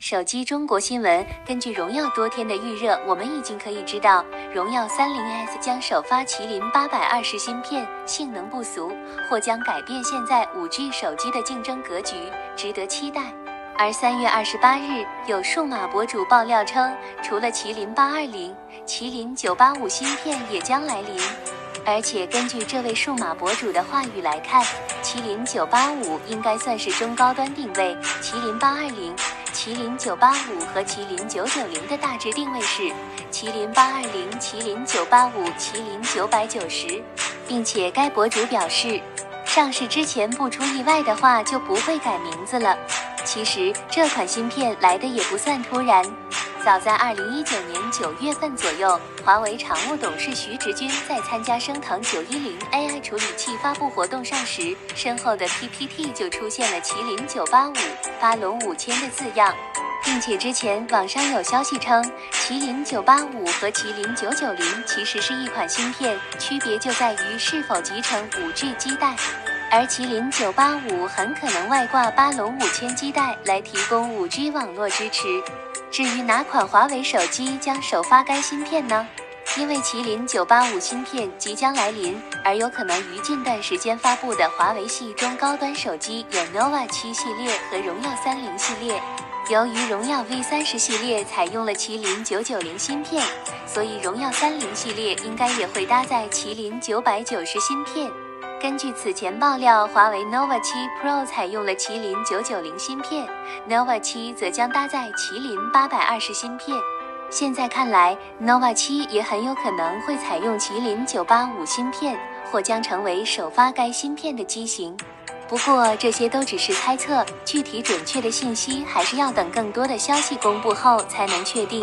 手机中国新闻，根据荣耀多天的预热，我们已经可以知道，荣耀三零 S 将首发麒麟八百二十芯片，性能不俗，或将改变现在五 G 手机的竞争格局，值得期待。而三月二十八日，有数码博主爆料称，除了麒麟八二零，麒麟九八五芯片也将来临。而且根据这位数码博主的话语来看，麒麟九八五应该算是中高端定位，麒麟八二零。麒麟九八五和麒麟九九零的大致定位是麒麟八二零、麒麟九八五、麒麟九百九十，并且该博主表示，上市之前不出意外的话就不会改名字了。其实这款芯片来的也不算突然。早在二零一九年九月份左右，华为常务董事徐直军在参加升腾九一零 AI 处理器发布活动上时，身后的 PPT 就出现了麒麟九八五、巴龙五千的字样，并且之前网上有消息称，麒麟九八五和麒麟九九零其实是一款芯片，区别就在于是否集成五 G 基带，而麒麟九八五很可能外挂巴龙五千基带来提供五 G 网络支持。至于哪款华为手机将首发该芯片呢？因为麒麟九八五芯片即将来临，而有可能于近段时间发布的华为系中高端手机有 nova 七系列和荣耀三零系列。由于荣耀 V 三十系列采用了麒麟九九零芯片，所以荣耀三零系列应该也会搭载麒麟九百九十芯片。根据此前爆料，华为 nova 七 Pro 采用了麒麟九九零芯片，nova 七则将搭载麒麟八百二十芯片。现在看来，nova 七也很有可能会采用麒麟九八五芯片，或将成为首发该芯片的机型。不过这些都只是猜测，具体准确的信息还是要等更多的消息公布后才能确定。